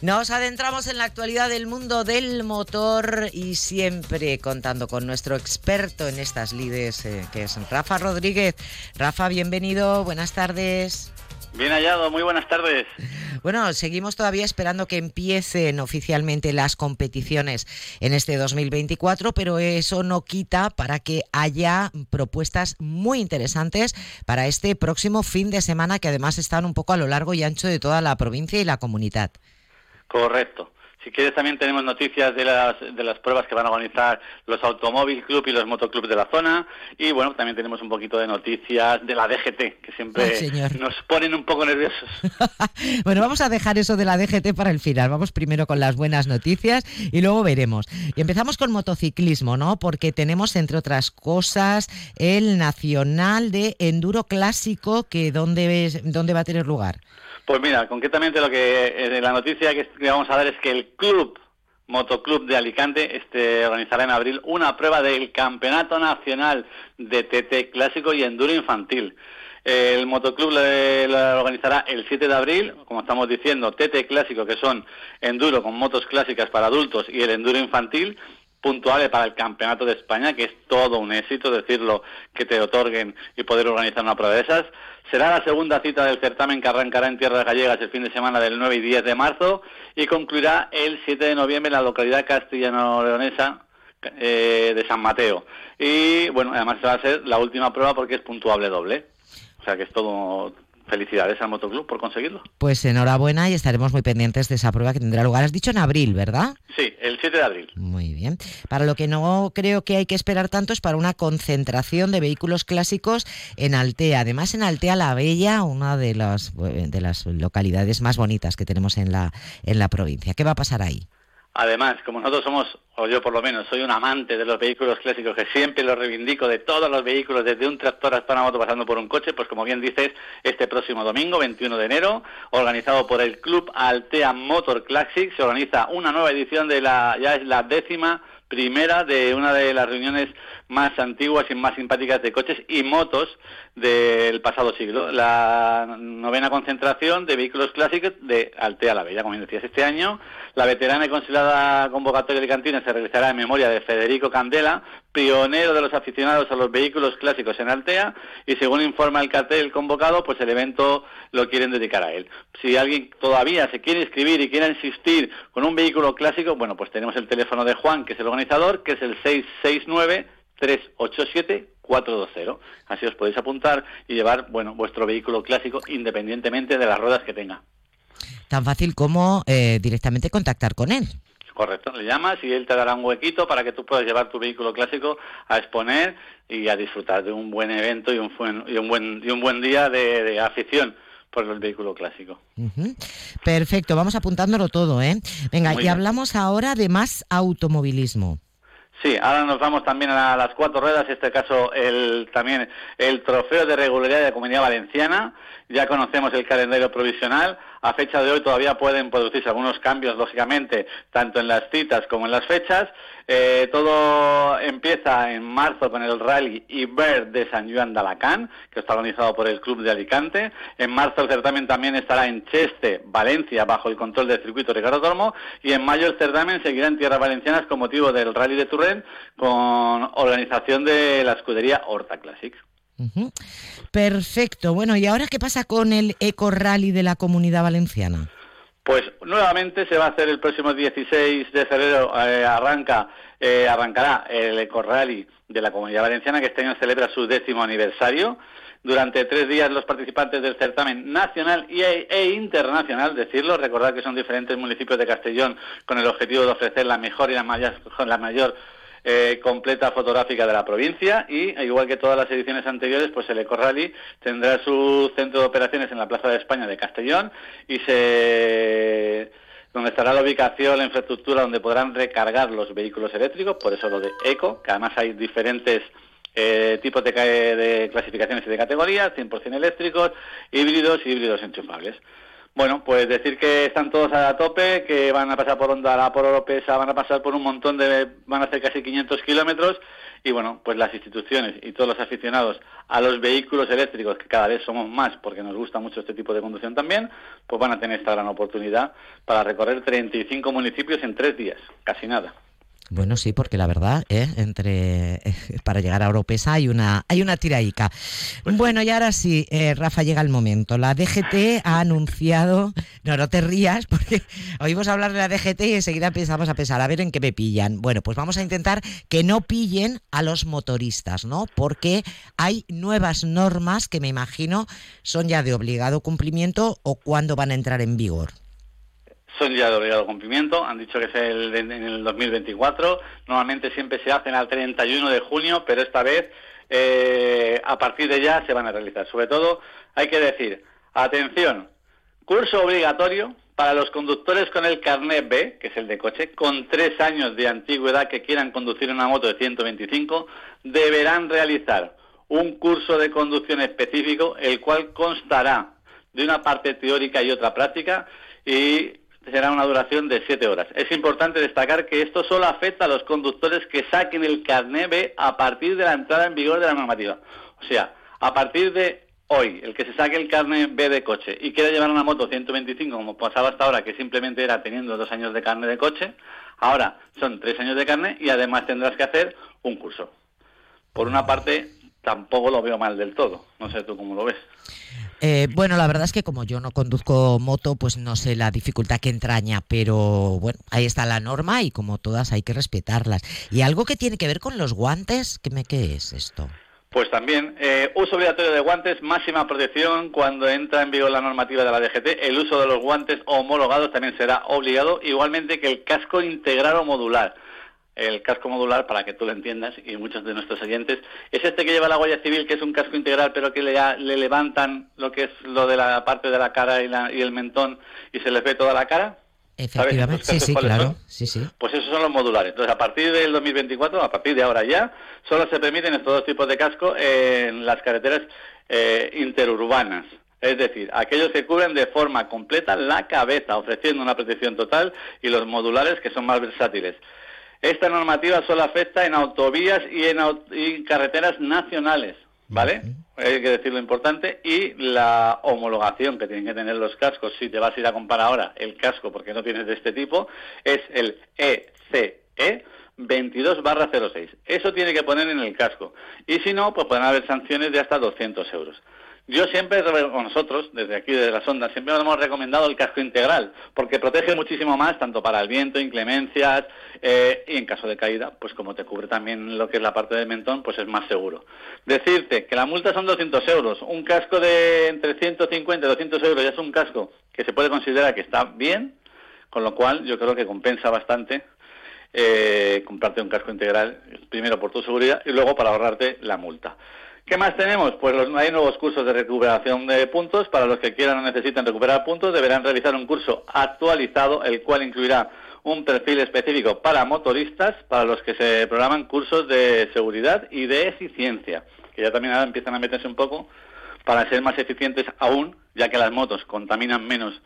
Nos adentramos en la actualidad del mundo del motor y siempre contando con nuestro experto en estas lides, eh, que es Rafa Rodríguez. Rafa, bienvenido, buenas tardes. Bien hallado, muy buenas tardes. Bueno, seguimos todavía esperando que empiecen oficialmente las competiciones en este 2024, pero eso no quita para que haya propuestas muy interesantes para este próximo fin de semana que además están un poco a lo largo y ancho de toda la provincia y la comunidad. Correcto. Si quieres también tenemos noticias de las, de las pruebas que van a organizar los Automóvil Club y los Motoclub de la zona. Y bueno, también tenemos un poquito de noticias de la DGT, que siempre nos ponen un poco nerviosos. bueno, vamos a dejar eso de la DGT para el final. Vamos primero con las buenas noticias y luego veremos. Y empezamos con motociclismo, ¿no? Porque tenemos, entre otras cosas, el Nacional de Enduro Clásico, que ¿dónde, dónde va a tener lugar? Pues mira, concretamente lo que eh, la noticia que vamos a dar es que el club Motoclub de Alicante este, organizará en abril una prueba del Campeonato Nacional de TT Clásico y Enduro Infantil. El motoclub lo organizará el 7 de abril, como estamos diciendo, TT Clásico, que son enduro con motos clásicas para adultos, y el enduro infantil, puntuales para el Campeonato de España, que es todo un éxito decirlo, que te otorguen y poder organizar una prueba de esas. Será la segunda cita del certamen que arrancará en Tierras Gallegas el fin de semana del 9 y 10 de marzo y concluirá el 7 de noviembre en la localidad castellano-leonesa eh, de San Mateo. Y bueno, además va a ser la última prueba porque es puntuable doble. O sea que es todo felicidades al Motoclub por conseguirlo. Pues enhorabuena y estaremos muy pendientes de esa prueba que tendrá lugar. Has dicho en abril, ¿verdad? Sí, el 7 de abril. Muy bien. Para lo que no creo que hay que esperar tanto es para una concentración de vehículos clásicos en Altea. Además, en Altea la Bella, una de las, de las localidades más bonitas que tenemos en la, en la provincia. ¿Qué va a pasar ahí? Además, como nosotros somos, o yo por lo menos, soy un amante de los vehículos clásicos, que siempre los reivindico de todos los vehículos, desde un tractor hasta una moto pasando por un coche, pues como bien dices, este próximo domingo, 21 de enero, organizado por el Club Altea Motor Classic, se organiza una nueva edición de la, ya es la décima primera de una de las reuniones más antiguas y más simpáticas de coches y motos del pasado siglo. La novena concentración de vehículos clásicos de Altea la Bella, como decías, este año. La veterana y considerada convocatoria de cantina se realizará en memoria de Federico Candela, pionero de los aficionados a los vehículos clásicos en Altea, y según informa el cartel convocado, pues el evento lo quieren dedicar a él. Si alguien todavía se quiere inscribir y quiere insistir con un vehículo clásico, bueno, pues tenemos el teléfono de Juan, que es el organizador, que es el 669 387 420. Así os podéis apuntar y llevar, bueno, vuestro vehículo clásico independientemente de las ruedas que tenga. Tan fácil como eh, directamente contactar con él. Correcto, le llamas y él te dará un huequito para que tú puedas llevar tu vehículo clásico a exponer y a disfrutar de un buen evento y un buen, y un buen, y un buen día de, afición por el vehículo clásico. Perfecto, vamos apuntándolo todo, ¿eh? Venga, y hablamos ahora de más automovilismo. Sí, ahora nos vamos también a las cuatro ruedas, en este caso el, también el trofeo de regularidad de la Comunidad Valenciana. Ya conocemos el calendario provisional. A fecha de hoy todavía pueden producirse algunos cambios, lógicamente, tanto en las citas como en las fechas. Eh, todo empieza en marzo con el Rally Iber de San Juan de Alacant, que está organizado por el Club de Alicante. En marzo el certamen también estará en Cheste, Valencia, bajo el control del circuito Ricardo Tormo. Y en mayo el certamen seguirá en tierras valencianas con motivo del Rally de Turren, con organización de la escudería Horta Classic. Perfecto. Bueno, ¿y ahora qué pasa con el Eco Rally de la Comunidad Valenciana? Pues nuevamente se va a hacer el próximo 16 de febrero, eh, arranca, eh, arrancará el Eco Rally de la Comunidad Valenciana, que este año celebra su décimo aniversario. Durante tres días los participantes del certamen nacional e, internacional, decirlo, recordar que son diferentes municipios de Castellón con el objetivo de ofrecer la mejor y la mayor, la mayor eh, completa fotográfica de la provincia y, igual que todas las ediciones anteriores, pues el Eco Rally tendrá su centro de operaciones en la Plaza de España de Castellón y se donde estará la ubicación, la infraestructura donde podrán recargar los vehículos eléctricos, por eso lo de eco, que además hay diferentes eh, tipos de, de, clasificaciones y de categorías, 100% eléctricos, híbridos y híbridos enchufables. Bueno, pues decir que están todos a tope, que van a pasar por Onda, por Oropesa, van a pasar por un montón de, van a hacer casi 500 kilómetros y bueno, pues las instituciones y todos los aficionados a los vehículos eléctricos, que cada vez somos más porque nos gusta mucho este tipo de conducción también, pues van a tener esta gran oportunidad para recorrer 35 municipios en tres días, casi nada. Bueno, sí, porque la verdad, ¿eh? entre eh, para llegar a Europesa hay una hay una tiraica. Bueno, y ahora sí, eh, Rafa, llega el momento. La DGT ha anunciado, no, no te rías, porque oímos hablar de la DGT y enseguida empezamos a pensar, a ver en qué me pillan. Bueno, pues vamos a intentar que no pillen a los motoristas, ¿no? Porque hay nuevas normas que me imagino son ya de obligado cumplimiento o cuándo van a entrar en vigor son ya de obligado cumplimiento, han dicho que es el, en el 2024, normalmente siempre se hacen al 31 de junio, pero esta vez eh, a partir de ya se van a realizar. Sobre todo hay que decir, atención, curso obligatorio para los conductores con el carnet B, que es el de coche, con tres años de antigüedad que quieran conducir una moto de 125, deberán realizar un curso de conducción específico, el cual constará de una parte teórica y otra práctica, y será una duración de siete horas. Es importante destacar que esto solo afecta a los conductores que saquen el carnet B a partir de la entrada en vigor de la normativa. O sea, a partir de hoy, el que se saque el carnet B de coche y quiera llevar una moto 125, como pasaba hasta ahora, que simplemente era teniendo dos años de carnet de coche, ahora son tres años de carnet y además tendrás que hacer un curso. Por una parte, tampoco lo veo mal del todo. No sé tú cómo lo ves. Eh, bueno, la verdad es que como yo no conduzco moto, pues no sé la dificultad que entraña, pero bueno, ahí está la norma y como todas hay que respetarlas. ¿Y algo que tiene que ver con los guantes? ¿Qué, me, qué es esto? Pues también, eh, uso obligatorio de guantes, máxima protección cuando entra en vigor la normativa de la DGT. El uso de los guantes homologados también será obligado, igualmente que el casco integral o modular el casco modular, para que tú lo entiendas, y muchos de nuestros oyentes, es este que lleva la Guardia Civil, que es un casco integral, pero que le, le levantan lo que es lo de la parte de la cara y, la, y el mentón y se les ve toda la cara. Efectivamente, sí, sí, claro. Sí, sí. Pues esos son los modulares. Entonces, a partir del 2024, a partir de ahora ya, solo se permiten estos dos tipos de casco en las carreteras eh, interurbanas. Es decir, aquellos que cubren de forma completa la cabeza, ofreciendo una protección total, y los modulares que son más versátiles. Esta normativa solo afecta en autovías y en carreteras nacionales, ¿vale? Hay que decir lo importante. Y la homologación que tienen que tener los cascos, si te vas a ir a comprar ahora el casco porque no tienes de este tipo, es el ECE 22 06. Eso tiene que poner en el casco. Y si no, pues pueden haber sanciones de hasta 200 euros. Yo siempre, con nosotros, desde aquí, desde las ondas, siempre hemos recomendado el casco integral, porque protege muchísimo más, tanto para el viento, inclemencias, eh, y en caso de caída, pues como te cubre también lo que es la parte del mentón, pues es más seguro. Decirte que la multa son 200 euros, un casco de entre 150 y 200 euros ya es un casco que se puede considerar que está bien, con lo cual yo creo que compensa bastante eh, comprarte un casco integral, primero por tu seguridad y luego para ahorrarte la multa. ¿Qué más tenemos? Pues los, hay nuevos cursos de recuperación de puntos. Para los que quieran o necesiten recuperar puntos, deberán realizar un curso actualizado, el cual incluirá un perfil específico para motoristas, para los que se programan cursos de seguridad y de eficiencia, que ya también ahora empiezan a meterse un poco para ser más eficientes aún, ya que las motos contaminan menos,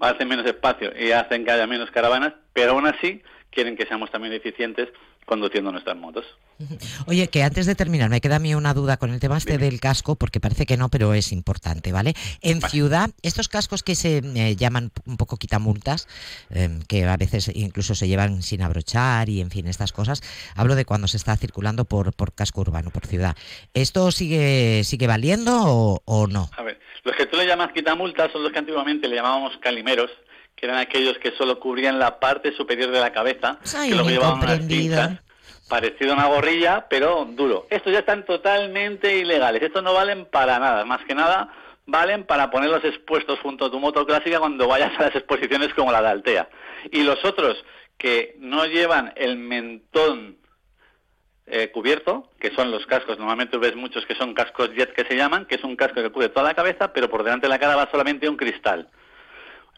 hacen menos espacio y hacen que haya menos caravanas, pero aún así quieren que seamos también eficientes conduciendo nuestras motos. Oye, que antes de terminar, me queda a mí una duda con el tema este del casco, porque parece que no, pero es importante, ¿vale? En ciudad, estos cascos que se eh, llaman un poco quitamultas, em, que a veces incluso se llevan sin abrochar y en fin, estas cosas, hablo de cuando se está circulando por, por casco urbano, por ciudad. ¿Esto sigue, sigue valiendo o, o no? A ver, los que tú le llamas quitamultas son los que antiguamente le llamábamos calimeros, que eran aquellos que solo cubrían la parte superior de la cabeza, que lo llevaban unas pinzas, parecido a una gorrilla, pero duro. Estos ya están totalmente ilegales, estos no valen para nada, más que nada valen para ponerlos expuestos junto a tu moto clásica cuando vayas a las exposiciones como la de Altea. Y los otros que no llevan el mentón eh, cubierto, que son los cascos, normalmente ves muchos que son cascos jet que se llaman, que es un casco que cubre toda la cabeza, pero por delante de la cara va solamente un cristal.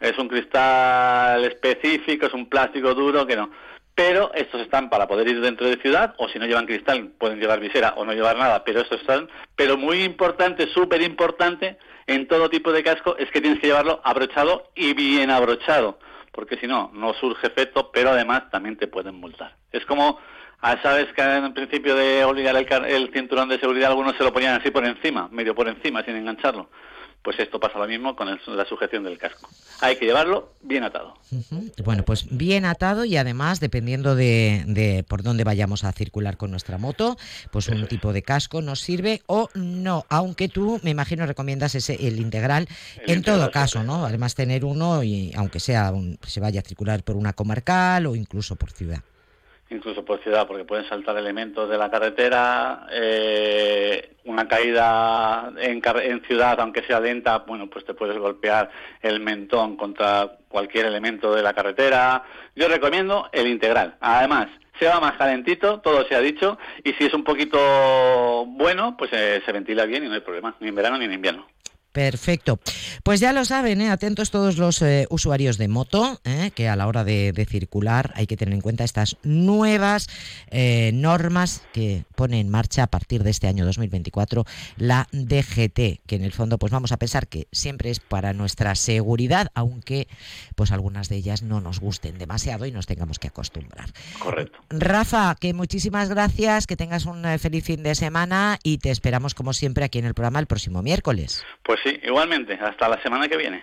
Es un cristal específico, es un plástico duro que no. pero estos están para poder ir dentro de ciudad, o si no llevan cristal pueden llevar visera o no llevar nada, pero estos están, pero muy importante, súper importante en todo tipo de casco es que tienes que llevarlo abrochado y bien abrochado, porque si no, no surge efecto, pero además también te pueden multar. Es como, ah, sabes que en principio de obligar el, el cinturón de seguridad algunos se lo ponían así por encima, medio por encima, sin engancharlo pues esto pasa lo mismo con la sujeción del casco. Hay que llevarlo bien atado. Bueno, pues bien atado y además, dependiendo de, por dónde vayamos a circular con nuestra moto, pues un tipo de casco nos sirve o no, aunque tú, me imagino, recomiendas ese el integral en todo caso, ¿no? Además tener uno y aunque sea se vaya a circular por una comarcal o incluso por ciudad incluso por ciudad, porque pueden saltar elementos de la carretera, eh, una caída en, en, ciudad, aunque sea lenta, bueno, pues te puedes golpear el mentón contra cualquier elemento de la carretera. Yo recomiendo el integral. Además, se va más calentito, todo se ha dicho, y si es un poquito bueno, pues eh, se ventila bien y no hay problema, ni en verano ni en invierno. Perfecto. Pues ya lo saben, ¿eh? atentos todos los eh, usuarios de moto, ¿eh? que a la hora de, circular hay que tener en cuenta estas nuevas normas que pone en marcha a partir de este año 2024 la DGT, que en el fondo pues vamos a pensar que siempre es para nuestra seguridad, aunque pues algunas de ellas no nos gusten demasiado y nos tengamos que acostumbrar. Correcto. Rafa, que muchísimas gracias, que tengas un feliz fin de semana y te esperamos como siempre aquí en el programa el próximo miércoles. Pues sí, igualmente. Hasta la semana que viene.